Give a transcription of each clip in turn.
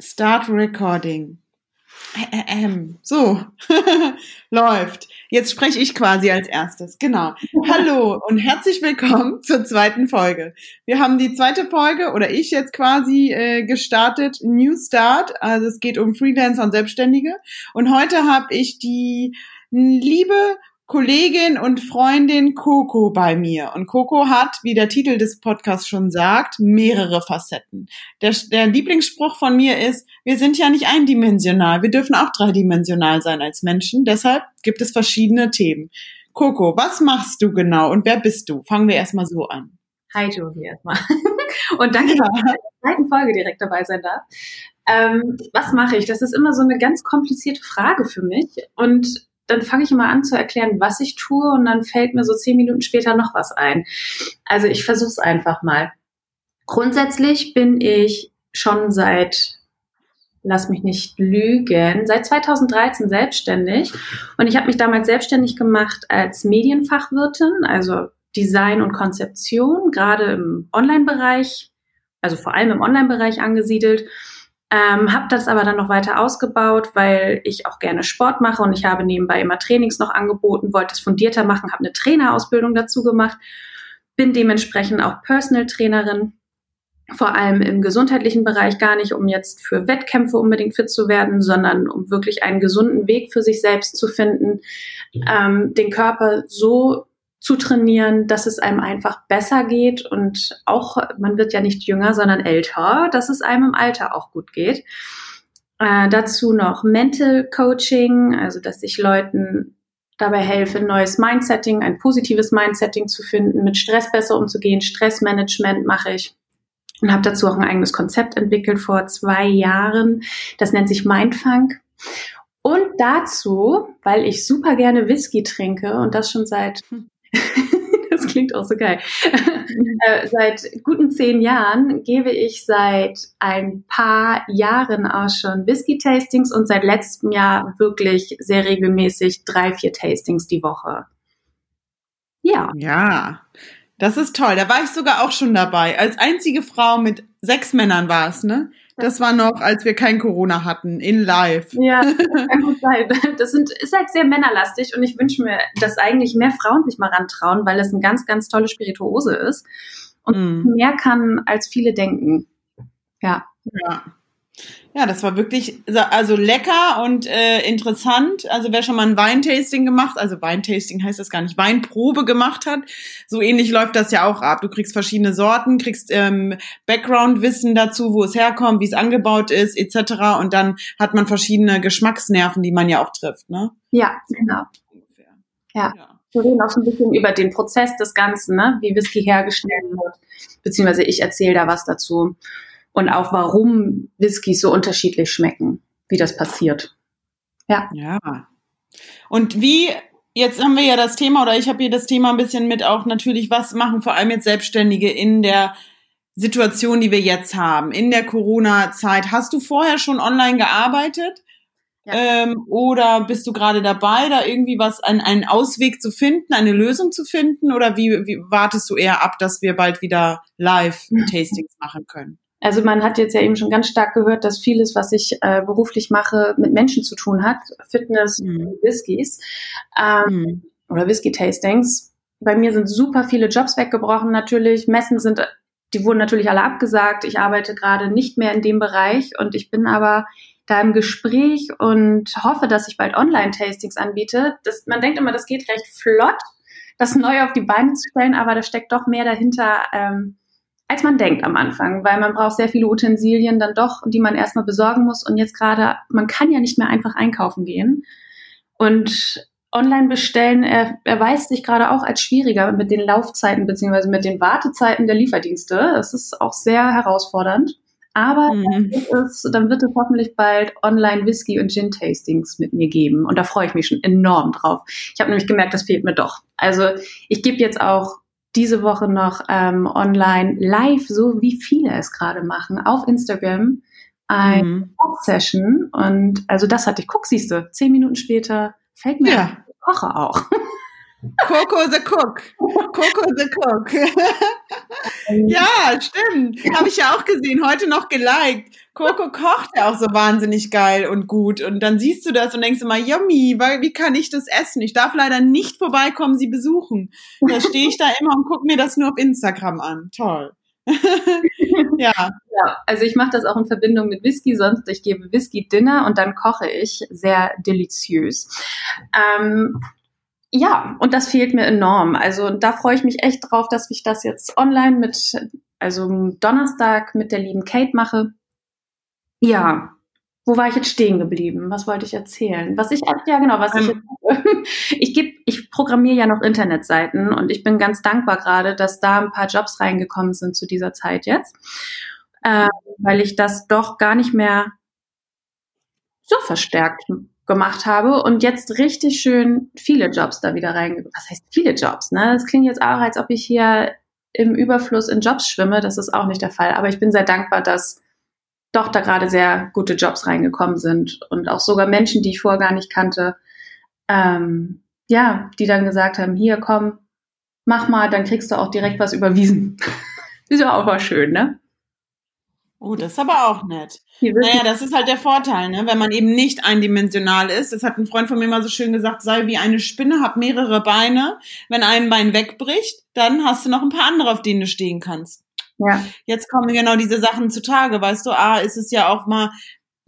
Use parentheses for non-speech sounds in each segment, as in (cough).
Start Recording. Ähm, so, (laughs) läuft. Jetzt spreche ich quasi als erstes. Genau. Hallo und herzlich willkommen zur zweiten Folge. Wir haben die zweite Folge oder ich jetzt quasi äh, gestartet, New Start. Also es geht um Freelancer und Selbstständige. Und heute habe ich die liebe Kollegin und Freundin Coco bei mir. Und Coco hat, wie der Titel des Podcasts schon sagt, mehrere Facetten. Der, der, Lieblingsspruch von mir ist, wir sind ja nicht eindimensional, wir dürfen auch dreidimensional sein als Menschen. Deshalb gibt es verschiedene Themen. Coco, was machst du genau und wer bist du? Fangen wir erstmal so an. Hi Jovi erstmal. (laughs) und danke, dass ich in der zweiten Folge direkt dabei sein darf. Ähm, was mache ich? Das ist immer so eine ganz komplizierte Frage für mich. Und dann fange ich immer an zu erklären, was ich tue und dann fällt mir so zehn Minuten später noch was ein. Also ich versuche es einfach mal. Grundsätzlich bin ich schon seit, lass mich nicht lügen, seit 2013 selbstständig und ich habe mich damals selbstständig gemacht als Medienfachwirtin, also Design und Konzeption, gerade im Online-Bereich, also vor allem im Online-Bereich angesiedelt ähm, habe das aber dann noch weiter ausgebaut, weil ich auch gerne Sport mache und ich habe nebenbei immer Trainings noch angeboten, wollte es fundierter machen, habe eine Trainerausbildung dazu gemacht, bin dementsprechend auch Personal Trainerin, vor allem im gesundheitlichen Bereich gar nicht, um jetzt für Wettkämpfe unbedingt fit zu werden, sondern um wirklich einen gesunden Weg für sich selbst zu finden, ähm, den Körper so zu trainieren, dass es einem einfach besser geht und auch, man wird ja nicht jünger, sondern älter, dass es einem im Alter auch gut geht. Äh, dazu noch Mental Coaching, also dass ich Leuten dabei helfe, ein neues Mindsetting, ein positives Mindsetting zu finden, mit Stress besser umzugehen. Stressmanagement mache ich und habe dazu auch ein eigenes Konzept entwickelt vor zwei Jahren. Das nennt sich Mindfunk. Und dazu, weil ich super gerne Whisky trinke und das schon seit hm. (laughs) das klingt auch so geil. (laughs) äh, seit guten zehn Jahren gebe ich seit ein paar Jahren auch schon Whisky-Tastings und seit letztem Jahr wirklich sehr regelmäßig drei, vier Tastings die Woche. Ja. Ja. Das ist toll. Da war ich sogar auch schon dabei. Als einzige Frau mit sechs Männern war es, ne? Das war noch, als wir kein Corona hatten, in live. Ja, (laughs) kann gut sein. Das sind, ist halt sehr männerlastig und ich wünsche mir, dass eigentlich mehr Frauen sich mal rantrauen, weil es eine ganz, ganz tolle Spirituose ist und mm. mehr kann, als viele denken. Ja. Ja. Ja, das war wirklich also lecker und äh, interessant. Also wer schon mal ein Weintasting gemacht, also Weintasting heißt das gar nicht, Weinprobe gemacht hat, so ähnlich läuft das ja auch ab. Du kriegst verschiedene Sorten, kriegst ähm, Background-Wissen dazu, wo es herkommt, wie es angebaut ist, etc. Und dann hat man verschiedene Geschmacksnerven, die man ja auch trifft, ne? Ja, genau. Ungefähr. Ja. ja. Wir reden auch so ein bisschen über den Prozess des Ganzen, ne? wie Whisky hergestellt wird, beziehungsweise ich erzähle da was dazu und auch warum Whiskys so unterschiedlich schmecken, wie das passiert. Ja. Ja. Und wie Jetzt haben wir ja das Thema, oder ich habe hier das Thema ein bisschen mit auch natürlich, was machen vor allem jetzt Selbstständige in der Situation, die wir jetzt haben, in der Corona-Zeit. Hast du vorher schon online gearbeitet? Ja. Ähm, oder bist du gerade dabei, da irgendwie was, einen, einen Ausweg zu finden, eine Lösung zu finden? Oder wie, wie wartest du eher ab, dass wir bald wieder Live-Tastings machen können? Also man hat jetzt ja eben schon ganz stark gehört, dass vieles, was ich äh, beruflich mache, mit Menschen zu tun hat. Fitness, mhm. Whiskys ähm, mhm. oder Whisky-Tastings. Bei mir sind super viele Jobs weggebrochen natürlich. Messen sind, die wurden natürlich alle abgesagt. Ich arbeite gerade nicht mehr in dem Bereich und ich bin aber da im Gespräch und hoffe, dass ich bald Online-Tastings anbiete. Das, man denkt immer, das geht recht flott, das (laughs) neu auf die Beine zu stellen, aber da steckt doch mehr dahinter. Ähm, als man denkt am Anfang, weil man braucht sehr viele Utensilien dann doch, die man erstmal besorgen muss. Und jetzt gerade, man kann ja nicht mehr einfach einkaufen gehen. Und online bestellen er, erweist sich gerade auch als schwieriger mit den Laufzeiten beziehungsweise mit den Wartezeiten der Lieferdienste. Das ist auch sehr herausfordernd. Aber mhm. dann, wird es, dann wird es hoffentlich bald online Whisky und Gin Tastings mit mir geben. Und da freue ich mich schon enorm drauf. Ich habe nämlich gemerkt, das fehlt mir doch. Also ich gebe jetzt auch diese Woche noch ähm, online live, so wie viele es gerade machen, auf Instagram eine mhm. Session. Und also das hatte ich, guck, siehst du, zehn Minuten später fällt mir, ja. ich koche auch. (laughs) Coco the Cook. Coco the Cook. (laughs) ja, stimmt. Habe ich ja auch gesehen. Heute noch geliked. Coco kocht ja auch so wahnsinnig geil und gut. Und dann siehst du das und denkst immer, yummy, weil, wie kann ich das essen? Ich darf leider nicht vorbeikommen, sie besuchen. Da stehe ich da immer und gucke mir das nur auf Instagram an. Toll. (laughs) ja. ja. Also ich mache das auch in Verbindung mit Whisky, sonst ich gebe Whisky Dinner und dann koche ich sehr deliziös. Ähm, ja, und das fehlt mir enorm. Also da freue ich mich echt drauf, dass ich das jetzt online mit, also Donnerstag mit der lieben Kate mache. Ja, wo war ich jetzt stehen geblieben? Was wollte ich erzählen? Was ich, ja genau, was ich, ähm. (laughs) ich gebe, ich programmiere ja noch Internetseiten und ich bin ganz dankbar gerade, dass da ein paar Jobs reingekommen sind zu dieser Zeit jetzt, äh, weil ich das doch gar nicht mehr so verstärkt gemacht habe und jetzt richtig schön viele Jobs da wieder reingekommen. Was heißt viele Jobs? Ne? Das klingt jetzt auch, als ob ich hier im Überfluss in Jobs schwimme. Das ist auch nicht der Fall. Aber ich bin sehr dankbar, dass doch da gerade sehr gute Jobs reingekommen sind und auch sogar Menschen, die ich vorher gar nicht kannte, ähm, ja, die dann gesagt haben, hier komm, mach mal, dann kriegst du auch direkt was überwiesen. (laughs) ist ja auch mal schön, ne? Oh, das ist aber auch nett. Naja, das ist halt der Vorteil, ne? wenn man eben nicht eindimensional ist. Das hat ein Freund von mir mal so schön gesagt, sei wie eine Spinne, hab mehrere Beine. Wenn ein Bein wegbricht, dann hast du noch ein paar andere, auf denen du stehen kannst. Ja. Jetzt kommen genau diese Sachen zutage, weißt du, ah, ist es ja auch mal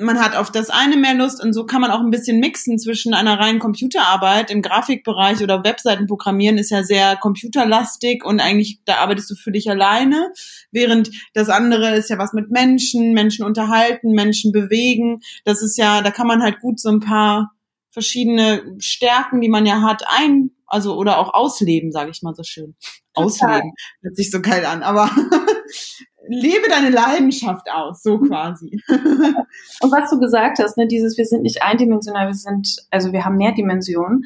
man hat auf das eine mehr Lust und so kann man auch ein bisschen mixen zwischen einer reinen Computerarbeit im Grafikbereich oder Webseiten programmieren ist ja sehr computerlastig und eigentlich da arbeitest du für dich alleine, während das andere ist ja was mit Menschen, Menschen unterhalten, Menschen bewegen. Das ist ja, da kann man halt gut so ein paar verschiedene Stärken, die man ja hat, ein, also oder auch ausleben, sage ich mal so schön. Ausleben hört sich so geil an, aber (laughs) lebe deine Leidenschaft aus, so quasi. Und was du gesagt hast, ne, dieses, wir sind nicht eindimensional, wir sind, also wir haben mehr Dimensionen.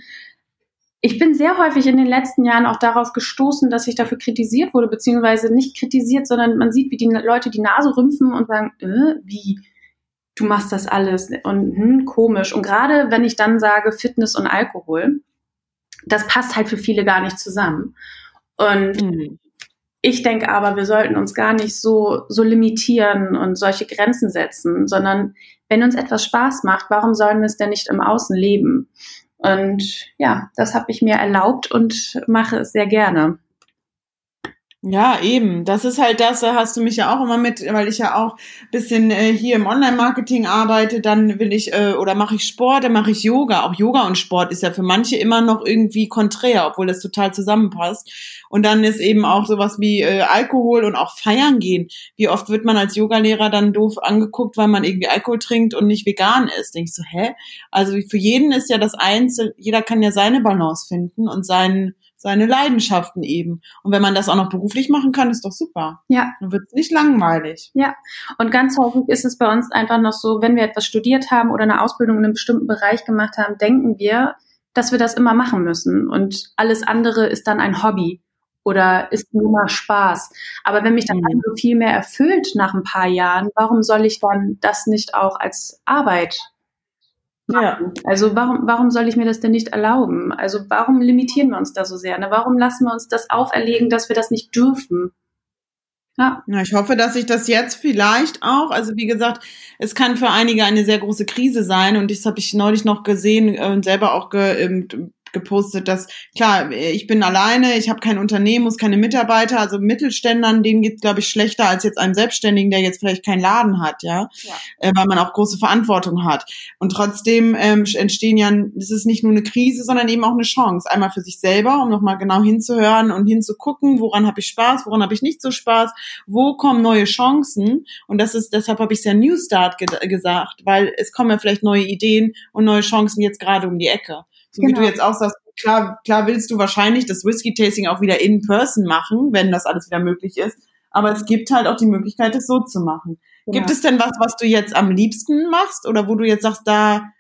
Ich bin sehr häufig in den letzten Jahren auch darauf gestoßen, dass ich dafür kritisiert wurde, beziehungsweise nicht kritisiert, sondern man sieht, wie die Leute die Nase rümpfen und sagen, äh, wie, du machst das alles und hm, komisch. Und gerade wenn ich dann sage Fitness und Alkohol, das passt halt für viele gar nicht zusammen. Und mhm. Ich denke aber, wir sollten uns gar nicht so, so limitieren und solche Grenzen setzen, sondern wenn uns etwas Spaß macht, warum sollen wir es denn nicht im Außen leben? Und ja, das habe ich mir erlaubt und mache es sehr gerne. Ja, eben. Das ist halt das, da hast du mich ja auch immer mit, weil ich ja auch bisschen äh, hier im Online-Marketing arbeite, dann will ich, äh, oder mache ich Sport, dann mache ich Yoga. Auch Yoga und Sport ist ja für manche immer noch irgendwie konträr, obwohl das total zusammenpasst. Und dann ist eben auch sowas wie äh, Alkohol und auch feiern gehen. Wie oft wird man als Yogalehrer dann doof angeguckt, weil man irgendwie Alkohol trinkt und nicht vegan ist? Denkst du, hä? Also für jeden ist ja das Einzel, jeder kann ja seine Balance finden und seinen seine Leidenschaften eben. Und wenn man das auch noch beruflich machen kann, ist doch super. Ja. Dann wird es nicht langweilig. Ja. Und ganz häufig ist es bei uns einfach noch so, wenn wir etwas studiert haben oder eine Ausbildung in einem bestimmten Bereich gemacht haben, denken wir, dass wir das immer machen müssen. Und alles andere ist dann ein Hobby oder ist nur mal Spaß. Aber wenn mich dann mhm. so viel mehr erfüllt nach ein paar Jahren, warum soll ich dann das nicht auch als Arbeit ja. Also warum, warum soll ich mir das denn nicht erlauben? Also warum limitieren wir uns da so sehr? Ne? Warum lassen wir uns das auferlegen, dass wir das nicht dürfen? Ja. ja, ich hoffe, dass sich das jetzt vielleicht auch, also wie gesagt, es kann für einige eine sehr große Krise sein und das habe ich neulich noch gesehen und selber auch ge, gepostet, dass klar, ich bin alleine, ich habe kein Unternehmen, muss keine Mitarbeiter, also Mittelständern, denen geht glaube ich schlechter als jetzt einem Selbstständigen, der jetzt vielleicht keinen Laden hat, ja, ja. Äh, weil man auch große Verantwortung hat. Und trotzdem ähm, entstehen ja, das ist nicht nur eine Krise, sondern eben auch eine Chance, einmal für sich selber, um nochmal genau hinzuhören und hinzugucken, woran habe ich Spaß, woran habe ich nicht so Spaß, wo kommen neue Chancen und das ist, deshalb habe ich ja New Start ge gesagt, weil es kommen ja vielleicht neue Ideen und neue Chancen jetzt gerade um die Ecke. So genau. wie du genau. jetzt auch sagst, klar, klar willst du wahrscheinlich das Whisky-Tasting auch wieder in person machen, wenn das alles wieder möglich ist. Aber es gibt halt auch die Möglichkeit, es so zu machen. Genau. Gibt es denn was, was du jetzt am liebsten machst oder wo du jetzt sagst, da,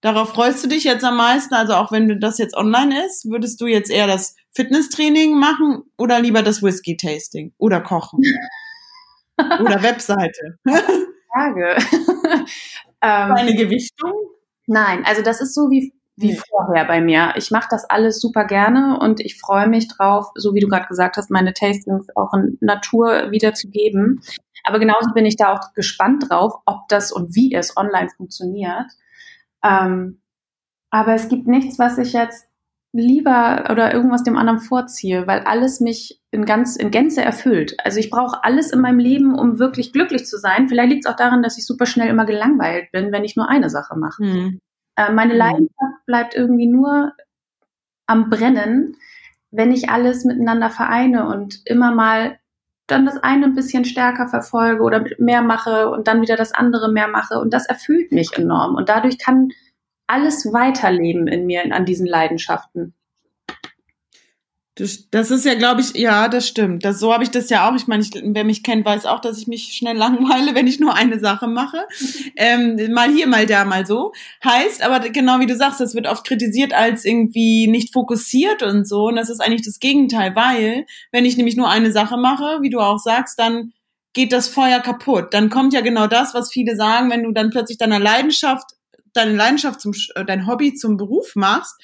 darauf freust du dich jetzt am meisten? Also auch wenn das jetzt online ist, würdest du jetzt eher das Fitnesstraining machen oder lieber das Whisky-Tasting oder kochen? (laughs) oder Webseite? Frage. (laughs) ähm, Eine Gewichtung? Nein, also das ist so wie wie vorher bei mir. Ich mache das alles super gerne und ich freue mich drauf, so wie du gerade gesagt hast, meine Tastings auch in Natur wiederzugeben. Aber genauso bin ich da auch gespannt drauf, ob das und wie es online funktioniert. Ähm, aber es gibt nichts, was ich jetzt lieber oder irgendwas dem anderen vorziehe, weil alles mich in ganz in Gänze erfüllt. Also ich brauche alles in meinem Leben, um wirklich glücklich zu sein. Vielleicht liegt es auch daran, dass ich super schnell immer gelangweilt bin, wenn ich nur eine Sache mache. Mhm. Äh, meine mhm. Leidenschaft bleibt irgendwie nur am Brennen, wenn ich alles miteinander vereine und immer mal dann das eine ein bisschen stärker verfolge oder mehr mache und dann wieder das andere mehr mache. Und das erfüllt mich enorm. Und dadurch kann alles weiterleben in mir an diesen Leidenschaften. Das, ist ja, glaube ich, ja, das stimmt. Das, so habe ich das ja auch. Ich meine, ich, wer mich kennt, weiß auch, dass ich mich schnell (laughs) langweile, wenn ich nur eine Sache mache. (laughs) Ähm, mal hier, mal da, mal so. Heißt, aber genau wie du sagst, das wird oft kritisiert als irgendwie nicht fokussiert und so. Und das ist eigentlich das Gegenteil, weil wenn ich nämlich nur eine Sache mache, wie du auch sagst, dann geht das Feuer kaputt. Dann kommt ja genau das, was viele sagen, wenn du dann plötzlich deiner Leidenschaft, deine Leidenschaft zum, äh, dein Hobby zum Beruf machst,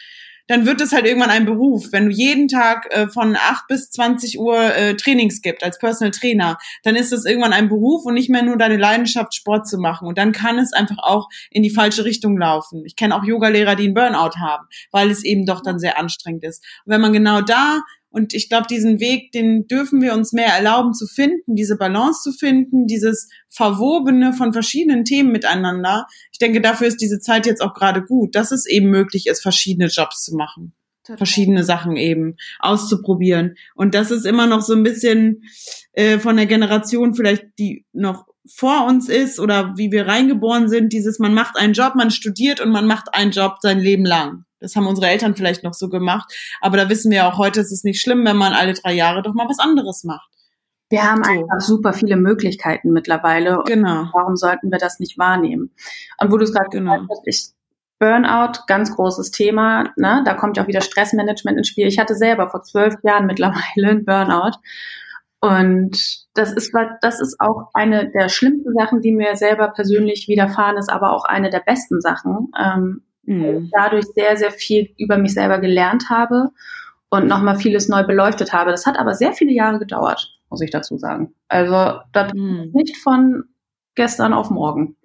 dann wird es halt irgendwann ein Beruf. Wenn du jeden Tag äh, von 8 bis 20 Uhr äh, Trainings gibt als Personal Trainer, dann ist es irgendwann ein Beruf und nicht mehr nur deine Leidenschaft, Sport zu machen. Und dann kann es einfach auch in die falsche Richtung laufen. Ich kenne auch Yogalehrer, die einen Burnout haben, weil es eben doch dann sehr anstrengend ist. Und wenn man genau da und ich glaube, diesen Weg, den dürfen wir uns mehr erlauben zu finden, diese Balance zu finden, dieses Verwobene von verschiedenen Themen miteinander. Ich denke, dafür ist diese Zeit jetzt auch gerade gut, dass es eben möglich ist, verschiedene Jobs zu machen. Total. Verschiedene Sachen eben auszuprobieren. Und das ist immer noch so ein bisschen äh, von der Generation vielleicht, die noch vor uns ist oder wie wir reingeboren sind, dieses man macht einen Job, man studiert und man macht einen Job sein Leben lang. Das haben unsere Eltern vielleicht noch so gemacht. Aber da wissen wir auch heute, es ist nicht schlimm, wenn man alle drei Jahre doch mal was anderes macht. Wir haben so. einfach super viele Möglichkeiten mittlerweile. Genau. Warum sollten wir das nicht wahrnehmen? Und wo du es gerade genau. gesagt hast, ich, Burnout, ganz großes Thema. Ne? Da kommt ja auch wieder Stressmanagement ins Spiel. Ich hatte selber vor zwölf Jahren mittlerweile einen Burnout. Und das ist, das ist auch eine der schlimmsten Sachen, die mir selber persönlich widerfahren ist, aber auch eine der besten Sachen, ähm, mhm. dadurch sehr, sehr viel über mich selber gelernt habe und nochmal vieles neu beleuchtet habe. Das hat aber sehr viele Jahre gedauert, muss ich dazu sagen. Also das mhm. nicht von gestern auf morgen.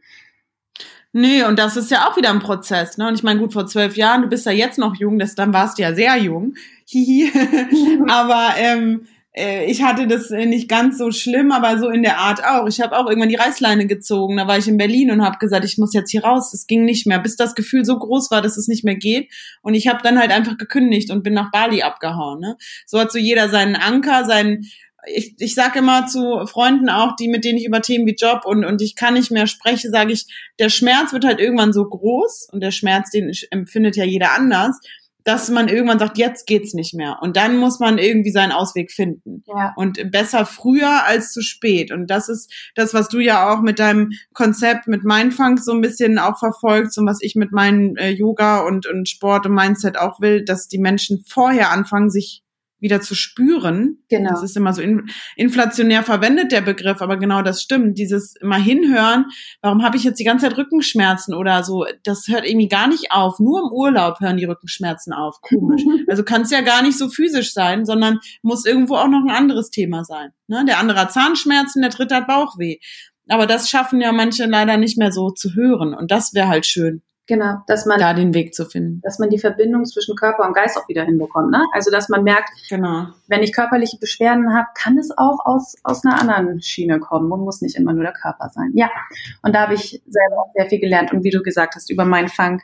Nee, und das ist ja auch wieder ein Prozess, ne? Und ich meine, gut, vor zwölf Jahren, du bist ja jetzt noch jung, das, dann warst du ja sehr jung. Hihi. (laughs) aber ähm, äh, ich hatte das äh, nicht ganz so schlimm, aber so in der Art auch. Ich habe auch irgendwann die Reißleine gezogen. Da war ich in Berlin und habe gesagt, ich muss jetzt hier raus. Es ging nicht mehr, bis das Gefühl so groß war, dass es nicht mehr geht. Und ich habe dann halt einfach gekündigt und bin nach Bali abgehauen. Ne? So hat so jeder seinen Anker, seinen ich, ich sage immer zu Freunden auch, die mit denen ich über Themen wie Job und, und ich kann nicht mehr spreche, sage ich, der Schmerz wird halt irgendwann so groß und der Schmerz, den empfindet ja jeder anders, dass man irgendwann sagt, jetzt geht's nicht mehr. Und dann muss man irgendwie seinen Ausweg finden. Ja. Und besser früher als zu spät. Und das ist das, was du ja auch mit deinem Konzept, mit Mindfunk so ein bisschen auch verfolgst und was ich mit meinem äh, Yoga und, und Sport und Mindset auch will, dass die Menschen vorher anfangen, sich wieder zu spüren. Genau. Das ist immer so in, inflationär verwendet, der Begriff, aber genau das stimmt. Dieses immer hinhören, warum habe ich jetzt die ganze Zeit Rückenschmerzen oder so, das hört irgendwie gar nicht auf. Nur im Urlaub hören die Rückenschmerzen auf. Komisch. (laughs) also kann es ja gar nicht so physisch sein, sondern muss irgendwo auch noch ein anderes Thema sein. Ne? Der andere hat Zahnschmerzen, der dritte hat Bauchweh. Aber das schaffen ja manche leider nicht mehr so zu hören. Und das wäre halt schön. Genau, dass man da den Weg zu finden. Dass man die Verbindung zwischen Körper und Geist auch wieder hinbekommt. Ne? Also dass man merkt, genau. wenn ich körperliche Beschwerden habe, kann es auch aus, aus einer anderen Schiene kommen und muss nicht immer nur der Körper sein. Ja, und da habe ich selber auch sehr viel gelernt. Und wie du gesagt hast, über meinen Funk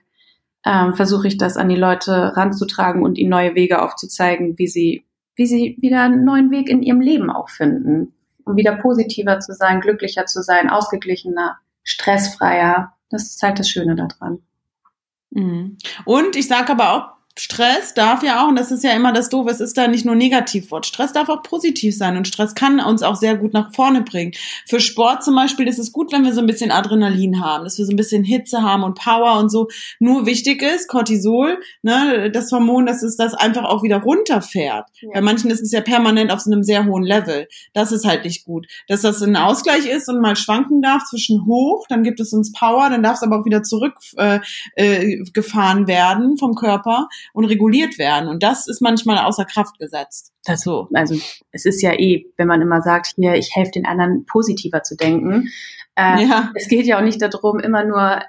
ähm, versuche ich das an die Leute ranzutragen und ihnen neue Wege aufzuzeigen, wie sie, wie sie wieder einen neuen Weg in ihrem Leben auch finden. Um wieder positiver zu sein, glücklicher zu sein, ausgeglichener, stressfreier. Das ist halt das Schöne daran. Mhm. Und ich sage aber auch, Stress darf ja auch, und das ist ja immer das Doofe, es ist da nicht nur Negativwort. Stress darf auch positiv sein und Stress kann uns auch sehr gut nach vorne bringen. Für Sport zum Beispiel ist es gut, wenn wir so ein bisschen Adrenalin haben, dass wir so ein bisschen Hitze haben und Power und so. Nur wichtig ist, Cortisol, ne, das Hormon, dass es das einfach auch wieder runterfährt. Ja. Bei manchen ist es ja permanent auf so einem sehr hohen Level. Das ist halt nicht gut. Dass das ein Ausgleich ist und mal schwanken darf zwischen hoch, dann gibt es uns Power, dann darf es aber auch wieder zurückgefahren äh, äh, werden vom Körper und reguliert werden. Und das ist manchmal außer Kraft gesetzt. Das so. Also es ist ja eh, wenn man immer sagt, hier, ich helfe den anderen positiver zu denken. Äh, ja. Es geht ja auch nicht darum, immer nur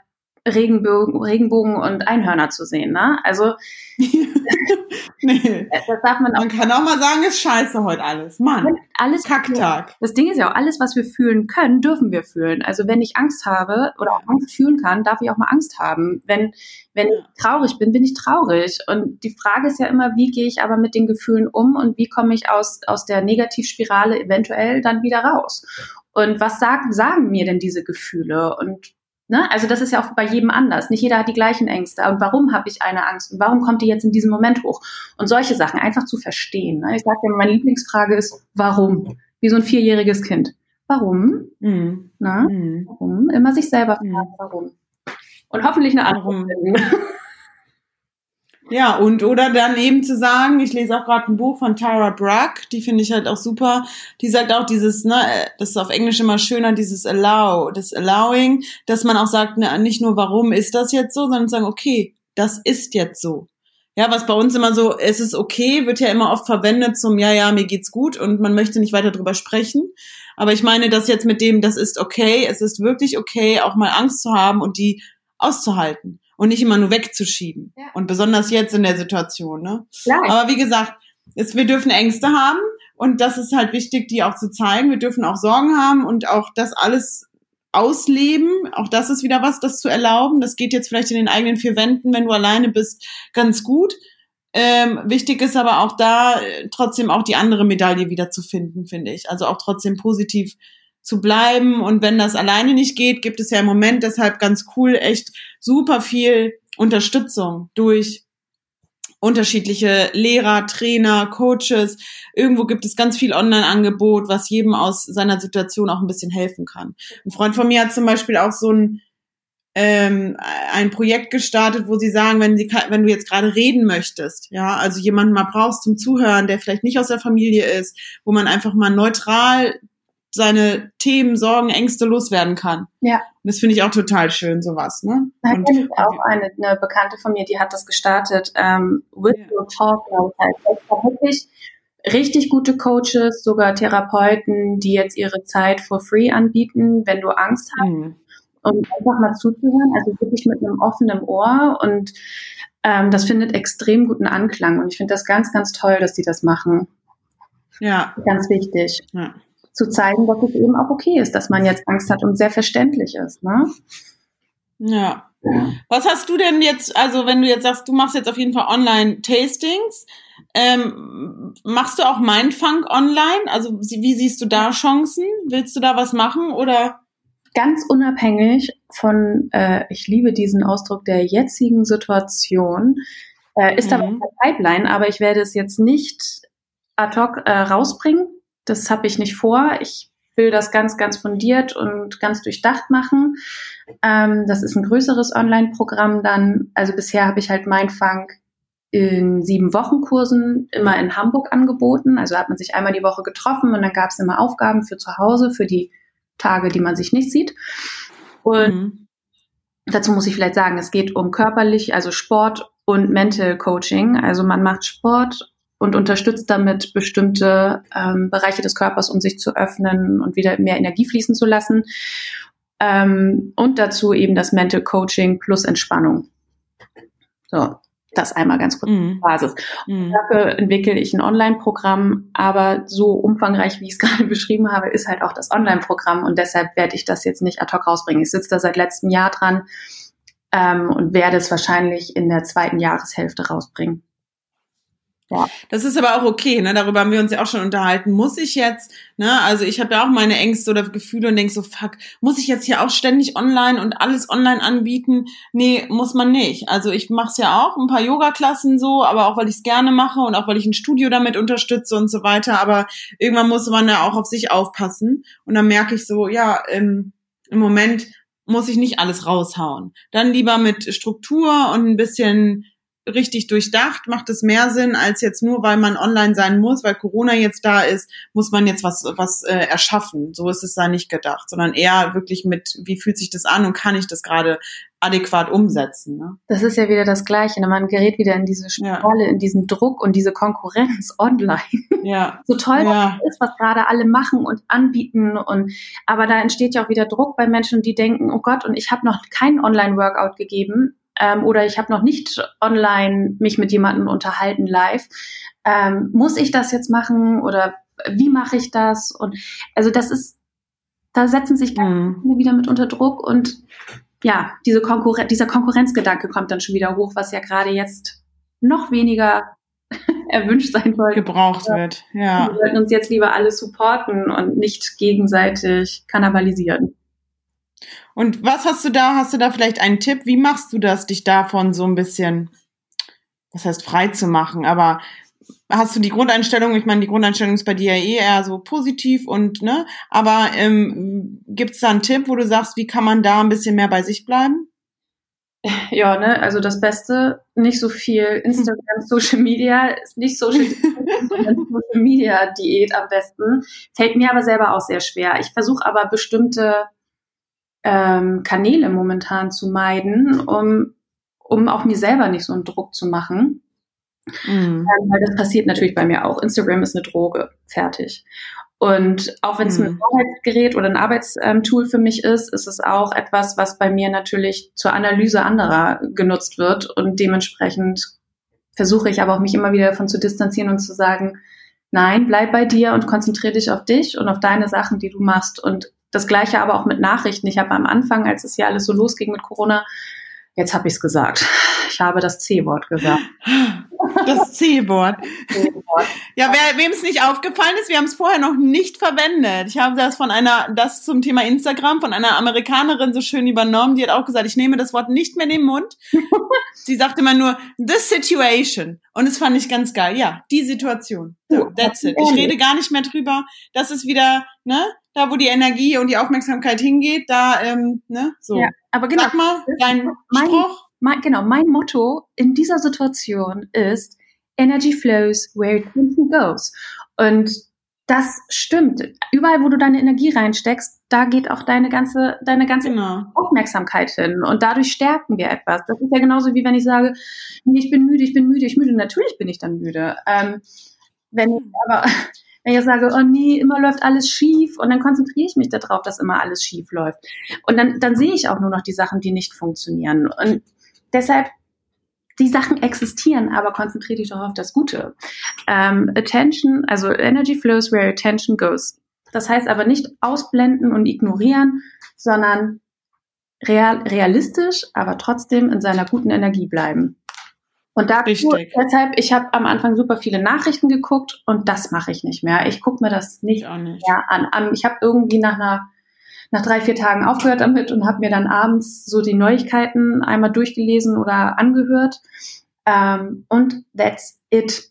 Regenbogen, Regenbogen und Einhörner zu sehen. Ne? Also (laughs) nee. das darf man auch. Man kann auch mal sagen, ist scheiße heute alles. Mann, alles Kacktag. Das Ding ist ja auch, alles, was wir fühlen können, dürfen wir fühlen. Also wenn ich Angst habe oder auch Angst fühlen kann, darf ich auch mal Angst haben. Wenn, wenn ich traurig bin, bin ich traurig. Und die Frage ist ja immer, wie gehe ich aber mit den Gefühlen um und wie komme ich aus, aus der Negativspirale eventuell dann wieder raus? Und was sagen, sagen mir denn diese Gefühle? Und Ne? Also das ist ja auch bei jedem anders. Nicht jeder hat die gleichen Ängste. Und warum habe ich eine Angst? Und warum kommt die jetzt in diesem Moment hoch? Und solche Sachen einfach zu verstehen. Ne? Ich sage ja, meine Lieblingsfrage ist, warum? Wie so ein vierjähriges Kind. Warum? Mhm. Na? Mhm. Warum? Immer sich selber fragen, mhm. warum. Und hoffentlich eine Antwort finden. (laughs) Ja, und oder dann eben zu sagen, ich lese auch gerade ein Buch von Tara Brach, die finde ich halt auch super. Die sagt auch dieses, ne, das ist auf Englisch immer schöner, dieses Allow, das Allowing, dass man auch sagt, ne, nicht nur warum ist das jetzt so, sondern sagen, okay, das ist jetzt so. Ja, was bei uns immer so, es ist okay, wird ja immer oft verwendet zum, ja, ja, mir geht's gut und man möchte nicht weiter drüber sprechen. Aber ich meine das jetzt mit dem, das ist okay, es ist wirklich okay, auch mal Angst zu haben und die auszuhalten und nicht immer nur wegzuschieben. Ja. Und besonders jetzt in der Situation. Ne? Klar. Aber wie gesagt, es, wir dürfen Ängste haben und das ist halt wichtig, die auch zu zeigen. Wir dürfen auch Sorgen haben und auch das alles ausleben. Auch das ist wieder was, das zu erlauben. Das geht jetzt vielleicht in den eigenen vier Wänden, wenn du alleine bist, ganz gut. Ähm, wichtig ist aber auch da äh, trotzdem auch die andere Medaille wieder zu finden, finde ich. Also auch trotzdem positiv zu bleiben. Und wenn das alleine nicht geht, gibt es ja im Moment deshalb ganz cool echt super viel Unterstützung durch unterschiedliche Lehrer, Trainer, Coaches. Irgendwo gibt es ganz viel Online-Angebot, was jedem aus seiner Situation auch ein bisschen helfen kann. Ein Freund von mir hat zum Beispiel auch so ein ähm, ein Projekt gestartet, wo sie sagen, wenn, sie, wenn du jetzt gerade reden möchtest, ja, also jemanden mal brauchst zum Zuhören, der vielleicht nicht aus der Familie ist, wo man einfach mal neutral seine Themen, Sorgen, Ängste loswerden kann. Ja. Und das finde ich auch total schön, sowas. Ne? Da kenne ich auch eine, eine Bekannte von mir, die hat das gestartet. Ähm, With ja. Your Talk, glaube ich, heißt. Das war wirklich richtig gute Coaches, sogar Therapeuten, die jetzt ihre Zeit for free anbieten, wenn du Angst hast. Mhm. Um einfach mal zuzuhören, also wirklich mit einem offenen Ohr und ähm, das findet extrem guten Anklang und ich finde das ganz, ganz toll, dass die das machen. Ja. Ganz wichtig. Ja zu zeigen, dass es eben auch okay ist, dass man jetzt Angst hat und sehr verständlich ist. Ne? Ja. Was hast du denn jetzt, also wenn du jetzt sagst, du machst jetzt auf jeden Fall Online-Tastings, ähm, machst du auch Mindfunk online? Also wie siehst du da Chancen? Willst du da was machen oder? Ganz unabhängig von, äh, ich liebe diesen Ausdruck der jetzigen Situation, äh, ist mhm. in der Pipeline, aber ich werde es jetzt nicht ad hoc äh, rausbringen, das habe ich nicht vor. Ich will das ganz, ganz fundiert und ganz durchdacht machen. Ähm, das ist ein größeres Online-Programm dann. Also bisher habe ich halt Mindfunk in sieben Wochenkursen immer in Hamburg angeboten. Also hat man sich einmal die Woche getroffen und dann gab es immer Aufgaben für zu Hause, für die Tage, die man sich nicht sieht. Und mhm. dazu muss ich vielleicht sagen, es geht um körperlich, also Sport und Mental Coaching. Also man macht Sport und unterstützt damit bestimmte ähm, Bereiche des Körpers, um sich zu öffnen und wieder mehr Energie fließen zu lassen. Ähm, und dazu eben das Mental Coaching plus Entspannung. So, das einmal ganz kurz mm. Basis. Mm. Dafür entwickle ich ein Online-Programm, aber so umfangreich, wie ich es (laughs) gerade beschrieben habe, ist halt auch das Online-Programm und deshalb werde ich das jetzt nicht ad hoc rausbringen. Ich sitze da seit letztem Jahr dran ähm, und werde es wahrscheinlich in der zweiten Jahreshälfte rausbringen. Ja. Das ist aber auch okay, ne? Darüber haben wir uns ja auch schon unterhalten. Muss ich jetzt, ne? Also ich habe ja auch meine Ängste oder Gefühle und denk so, fuck, muss ich jetzt hier auch ständig online und alles online anbieten? Nee, muss man nicht. Also ich mache es ja auch, ein paar Yoga-Klassen so, aber auch weil ich es gerne mache und auch weil ich ein Studio damit unterstütze und so weiter. Aber irgendwann muss man ja auch auf sich aufpassen. Und dann merke ich so, ja, im, im Moment muss ich nicht alles raushauen. Dann lieber mit Struktur und ein bisschen richtig durchdacht, macht es mehr Sinn, als jetzt nur, weil man online sein muss, weil Corona jetzt da ist, muss man jetzt was, was äh, erschaffen. So ist es da nicht gedacht, sondern eher wirklich mit, wie fühlt sich das an und kann ich das gerade adäquat umsetzen. Ne? Das ist ja wieder das Gleiche. Ne? Man gerät wieder in diese Spirale, ja. in diesen Druck und diese Konkurrenz (laughs) online. Ja. so toll ja. ist, was gerade alle machen und anbieten. Und aber da entsteht ja auch wieder Druck bei Menschen, die denken, oh Gott, und ich habe noch keinen Online-Workout gegeben ähm, oder ich habe noch nicht online mich mit jemandem unterhalten live. Ähm, muss ich das jetzt machen oder wie mache ich das? Und also das ist, da setzen sich mhm. wieder mit unter Druck und ja, diese Konkurren dieser Konkurrenzgedanke kommt dann schon wieder hoch, was ja gerade jetzt noch weniger (laughs) erwünscht sein sollte. Gebraucht wird, ja. Wir sollten uns jetzt lieber alle supporten und nicht gegenseitig kannibalisieren. Und was hast du da? Hast du da vielleicht einen Tipp? Wie machst du das, dich davon so ein bisschen, was heißt frei zu machen? Aber hast du die Grundeinstellung? Ich meine, die Grundeinstellung ist bei dir ja eh eher so positiv und ne. Aber ähm, gibt es da einen Tipp, wo du sagst, wie kann man da ein bisschen mehr bei sich bleiben? Ja, ne, also das Beste, nicht so viel Instagram, Social Media, ist nicht Social, Social Media Diät am besten. Fällt mir aber selber auch sehr schwer. Ich versuche aber bestimmte ähm, Kanäle momentan zu meiden, um, um auch mir selber nicht so einen Druck zu machen. Mhm. Ähm, weil das passiert natürlich bei mir auch. Instagram ist eine Droge. Fertig. Und auch wenn es mhm. ein Arbeitsgerät oder ein Arbeitstool für mich ist, ist es auch etwas, was bei mir natürlich zur Analyse anderer genutzt wird. Und dementsprechend versuche ich aber auch mich immer wieder davon zu distanzieren und zu sagen, nein, bleib bei dir und konzentriere dich auf dich und auf deine Sachen, die du machst. Und das gleiche aber auch mit Nachrichten. Ich habe am Anfang, als es ja alles so losging mit Corona, jetzt habe ich es gesagt. Ich habe das C-Wort gesagt. Das C-Wort. ja, wer, wem es nicht aufgefallen ist, wir haben es vorher noch nicht verwendet. Ich habe das von einer, das zum Thema Instagram, von einer Amerikanerin so schön übernommen. Die hat auch gesagt, ich nehme das Wort nicht mehr in den Mund. (laughs) Sie sagte immer nur, the situation. Und das fand ich ganz geil. Ja, die Situation. So, that's it. Ich rede gar nicht mehr drüber. Das ist wieder, ne, da wo die Energie und die Aufmerksamkeit hingeht, da, ähm, ne, so. Ja, aber genau. Sag mal, dein mein, Spruch. Mein, genau, mein Motto in dieser Situation ist, Energy flows where attention goes. Und das stimmt. Überall, wo du deine Energie reinsteckst, da geht auch deine ganze, deine ganze genau. Aufmerksamkeit hin. Und dadurch stärken wir etwas. Das ist ja genauso wie wenn ich sage, nee, ich bin müde, ich bin müde, ich bin müde. Natürlich bin ich dann müde. Ähm, wenn ich aber wenn ich sage, oh nee, immer läuft alles schief und dann konzentriere ich mich darauf, dass immer alles schief läuft. Und dann, dann sehe ich auch nur noch die Sachen, die nicht funktionieren. Und deshalb, die Sachen existieren, aber konzentriere dich doch auf das Gute. Ähm, attention, also Energy flows where attention goes. Das heißt aber nicht ausblenden und ignorieren, sondern real, realistisch, aber trotzdem in seiner guten Energie bleiben. Und da deshalb, ich habe am Anfang super viele Nachrichten geguckt und das mache ich nicht mehr. Ich gucke mir das nicht, nicht. mehr an. Ich habe irgendwie nach einer nach drei, vier Tagen aufgehört damit und habe mir dann abends so die Neuigkeiten einmal durchgelesen oder angehört. Ähm, und that's it.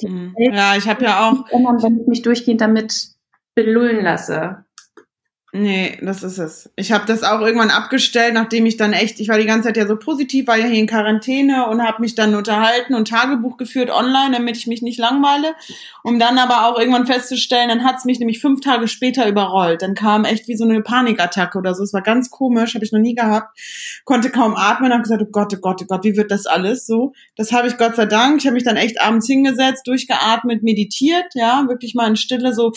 Mhm. Ja, ich habe ja auch. Ändern, wenn ich mich durchgehend damit belullen lasse. Nee, das ist es. Ich habe das auch irgendwann abgestellt, nachdem ich dann echt, ich war die ganze Zeit ja so positiv, war ja hier in Quarantäne und habe mich dann unterhalten und Tagebuch geführt online, damit ich mich nicht langweile, um dann aber auch irgendwann festzustellen, dann hat's mich nämlich fünf Tage später überrollt. Dann kam echt wie so eine Panikattacke oder so. Es war ganz komisch, habe ich noch nie gehabt. Konnte kaum atmen, habe gesagt, oh Gott, oh Gott, oh Gott, wie wird das alles so? Das habe ich Gott sei Dank. Ich habe mich dann echt abends hingesetzt, durchgeatmet, meditiert, ja, wirklich mal in Stille so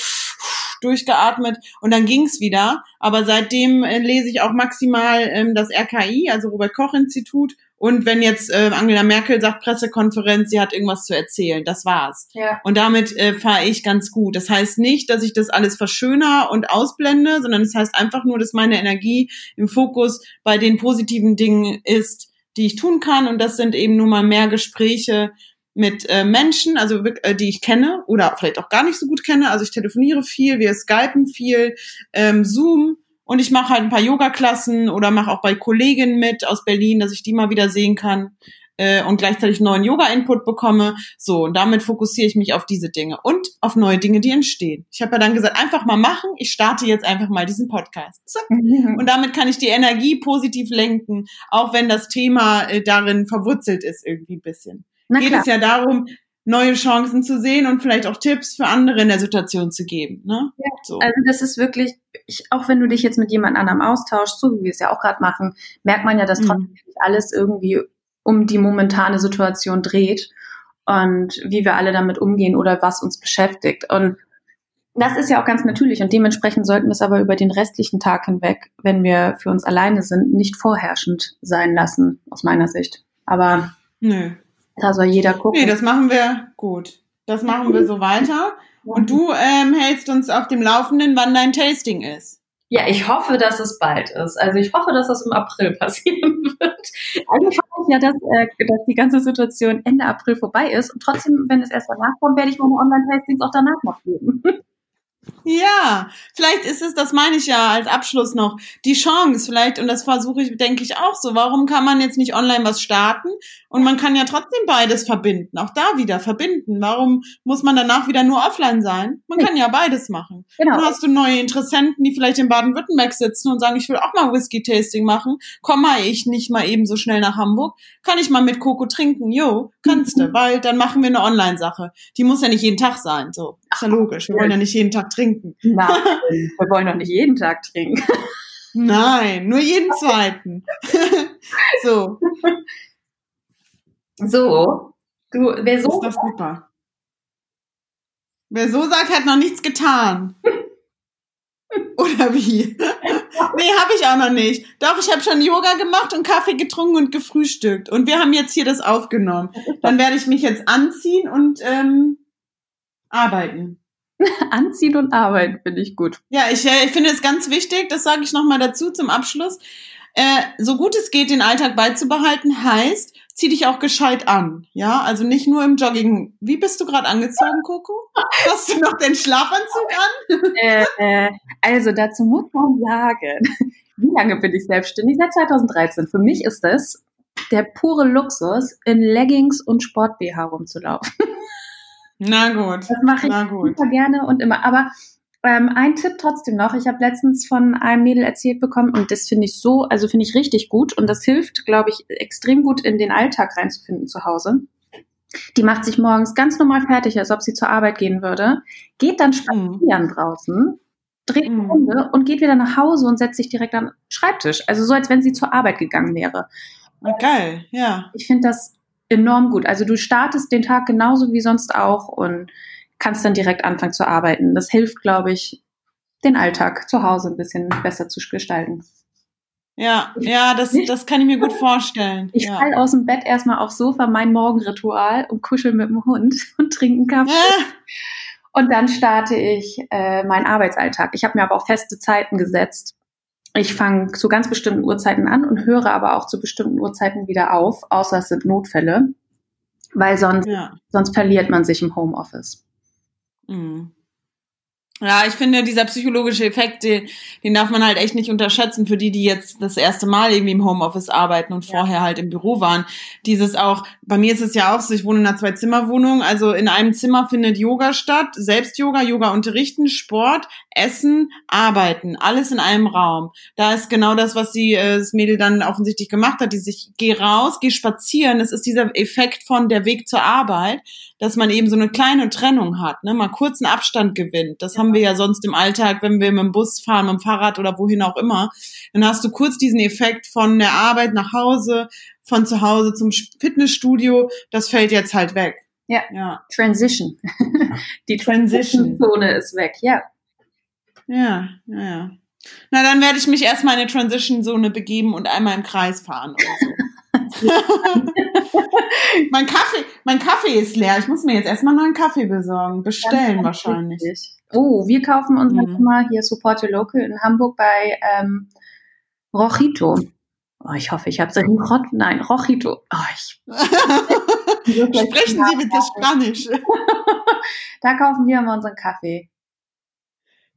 durchgeatmet und dann ging's wieder. Aber seitdem äh, lese ich auch maximal ähm, das RKI, also Robert Koch Institut. Und wenn jetzt äh, Angela Merkel sagt Pressekonferenz, sie hat irgendwas zu erzählen, das war's. Ja. Und damit äh, fahre ich ganz gut. Das heißt nicht, dass ich das alles verschöner und ausblende, sondern es das heißt einfach nur, dass meine Energie im Fokus bei den positiven Dingen ist, die ich tun kann. Und das sind eben nun mal mehr Gespräche mit äh, Menschen, also äh, die ich kenne oder vielleicht auch gar nicht so gut kenne. Also ich telefoniere viel, wir skypen viel, ähm, Zoom und ich mache halt ein paar Yoga-Klassen oder mache auch bei Kolleginnen mit aus Berlin, dass ich die mal wieder sehen kann äh, und gleichzeitig neuen Yoga-Input bekomme. So, und damit fokussiere ich mich auf diese Dinge und auf neue Dinge, die entstehen. Ich habe ja dann gesagt, einfach mal machen. Ich starte jetzt einfach mal diesen Podcast. Zack. (laughs) Und damit kann ich die Energie positiv lenken, auch wenn das Thema äh, darin verwurzelt ist irgendwie ein bisschen. Na Geht klar. es ja darum, neue Chancen zu sehen und vielleicht auch Tipps für andere in der Situation zu geben. Ne? Ja, so. Also das ist wirklich, ich, auch wenn du dich jetzt mit jemand anderem austauschst, so wie wir es ja auch gerade machen, merkt man ja, dass mhm. trotzdem alles irgendwie um die momentane Situation dreht und wie wir alle damit umgehen oder was uns beschäftigt. Und das ist ja auch ganz natürlich und dementsprechend sollten wir es aber über den restlichen Tag hinweg, wenn wir für uns alleine sind, nicht vorherrschend sein lassen, aus meiner Sicht. Aber Nö. Da soll jeder gucken. Nee, das machen wir gut. Das machen wir so weiter. Und du ähm, hältst uns auf dem Laufenden, wann dein Tasting ist. Ja, ich hoffe, dass es bald ist. Also ich hoffe, dass das im April (laughs) passieren wird. Eigentlich hoffe ich ja, dass, äh, dass die ganze Situation Ende April vorbei ist. Und trotzdem, wenn es erst danach kommt, werde ich meine Online-Tastings auch danach noch geben. (laughs) Ja, vielleicht ist es, das meine ich ja als Abschluss noch, die Chance vielleicht, und das versuche ich, denke ich auch so, warum kann man jetzt nicht online was starten und man kann ja trotzdem beides verbinden, auch da wieder verbinden. Warum muss man danach wieder nur offline sein? Man kann ja beides machen. Genau. Dann hast du neue Interessenten, die vielleicht in Baden-Württemberg sitzen und sagen, ich will auch mal Whisky-Tasting machen, komme ich nicht mal eben so schnell nach Hamburg, kann ich mal mit Coco trinken? Jo, kannst du, (laughs) weil dann machen wir eine Online-Sache. Die muss ja nicht jeden Tag sein, so. Ist ja logisch. Wir wollen ja nicht jeden Tag trinken. Nein, wir wollen doch nicht jeden Tag trinken. Nein, nur jeden zweiten. (laughs) so. So. Du, wer so. Ist doch super. Wer so sagt, hat noch nichts getan. (laughs) Oder wie? nee, habe ich auch noch nicht. Doch, ich habe schon Yoga gemacht und Kaffee getrunken und gefrühstückt. Und wir haben jetzt hier das aufgenommen. Dann werde ich mich jetzt anziehen und ähm, arbeiten. (laughs) Anziehen und arbeiten finde ich gut. Ja, ich, äh, ich finde es ganz wichtig, das sage ich nochmal dazu zum Abschluss. Äh, so gut es geht, den Alltag beizubehalten, heißt, zieh dich auch gescheit an. Ja, also nicht nur im Jogging. Wie bist du gerade angezogen, Coco? (laughs) Hast du noch den Schlafanzug an? Äh, äh, also dazu muss man sagen, (laughs) wie lange bin ich selbstständig? Seit 2013. Für mich ist es der pure Luxus, in Leggings und Sport-BH rumzulaufen. Na gut. Das mache ich super gerne und immer. Aber ähm, ein Tipp trotzdem noch. Ich habe letztens von einem Mädel erzählt bekommen und das finde ich so, also finde ich richtig gut und das hilft, glaube ich, extrem gut in den Alltag reinzufinden zu Hause. Die macht sich morgens ganz normal fertig, als ob sie zur Arbeit gehen würde, geht dann spazieren mm. draußen, dreht eine mm. Runde und geht wieder nach Hause und setzt sich direkt an den Schreibtisch. Also so, als wenn sie zur Arbeit gegangen wäre. Geil, ja. Ich finde das enorm gut. Also du startest den Tag genauso wie sonst auch und kannst dann direkt anfangen zu arbeiten. Das hilft, glaube ich, den Alltag zu Hause ein bisschen besser zu gestalten. Ja, ja, das, das kann ich mir gut vorstellen. Ich ja. fall aus dem Bett erstmal aufs Sofa, mein Morgenritual und kuschel mit dem Hund (laughs) und trinke einen Kaffee. Ja. Und dann starte ich äh, meinen Arbeitsalltag. Ich habe mir aber auch feste Zeiten gesetzt, ich fange zu ganz bestimmten Uhrzeiten an und höre aber auch zu bestimmten Uhrzeiten wieder auf, außer es sind Notfälle, weil sonst, ja. sonst verliert man sich im Homeoffice. Mhm. Ja, ich finde, dieser psychologische Effekt, den, den, darf man halt echt nicht unterschätzen für die, die jetzt das erste Mal irgendwie im Homeoffice arbeiten und ja. vorher halt im Büro waren. Dieses auch, bei mir ist es ja auch so, ich wohne in einer Zwei-Zimmer-Wohnung, also in einem Zimmer findet Yoga statt, Selbst-Yoga, Yoga unterrichten, Sport, Essen, Arbeiten, alles in einem Raum. Da ist genau das, was sie, äh, das Mädel dann offensichtlich gemacht hat, die sich, geh raus, geh spazieren, es ist dieser Effekt von der Weg zur Arbeit, dass man eben so eine kleine Trennung hat, ne, mal kurzen Abstand gewinnt. Das haben wir ja sonst im Alltag, wenn wir mit dem Bus fahren, mit dem Fahrrad oder wohin auch immer. Dann hast du kurz diesen Effekt von der Arbeit nach Hause, von zu Hause zum Fitnessstudio. Das fällt jetzt halt weg. Ja. ja. Transition. (laughs) Die Transition-Zone ist weg, ja. Ja, ja, ja. Na, dann werde ich mich erstmal in eine Transition-Zone begeben und einmal im Kreis fahren oder so. (laughs) mein Kaffee, mein Kaffee ist leer. Ich muss mir jetzt erstmal neuen Kaffee besorgen. Bestellen wahrscheinlich. Richtig. Oh, wir kaufen uns mhm. mal hier Support Your Local in Hamburg bei ähm, Rochito. Oh, ich hoffe, ich habe so einen Rot, nein, Rojito. Oh, ich, (laughs) (laughs) Sprechen Sie bitte Spanisch. da kaufen wir immer unseren Kaffee.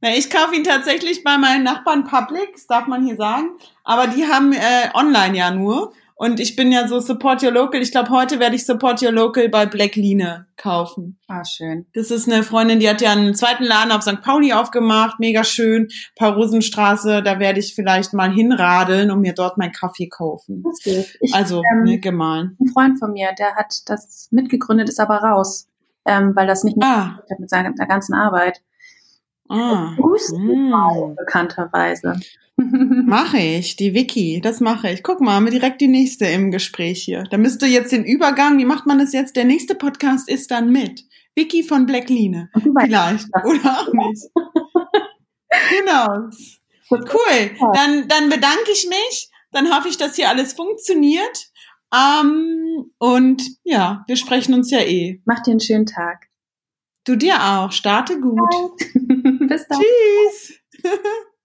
Na, ich kaufe ihn tatsächlich bei meinen Nachbarn Public, das darf man hier sagen. Aber die haben äh, online ja nur. Und ich bin ja so Support Your Local. Ich glaube, heute werde ich Support Your Local bei Black Line kaufen. Ah, schön. Das ist eine Freundin, die hat ja einen zweiten Laden auf St. Pauli aufgemacht. Mega schön. Parosenstraße. Da werde ich vielleicht mal hinradeln und mir dort meinen Kaffee kaufen. Ich, also, ähm, ne, gemahlen. Ein Freund von mir, der hat das mitgegründet, ist aber raus, ähm, weil das nicht mehr Ah, mit seiner ganzen Arbeit. Ah. Hustenfrau, Mm. bekannterweise. (laughs) Mache ich, die Wiki, das mache ich. Guck mal, haben wir direkt die nächste im Gespräch hier. Da müsste jetzt den Übergang, wie macht man das jetzt? Der nächste Podcast ist dann mit Wiki von Black Line. Und du weißt, Vielleicht. Oder auch nicht. (laughs) genau. Cool. Dann, dann bedanke ich mich. Dann hoffe ich, dass hier alles funktioniert. Ähm, und ja, wir sprechen uns ja eh. Mach dir einen schönen Tag. Du dir auch. Starte gut. (laughs) Bis dann. Tschüss. (laughs)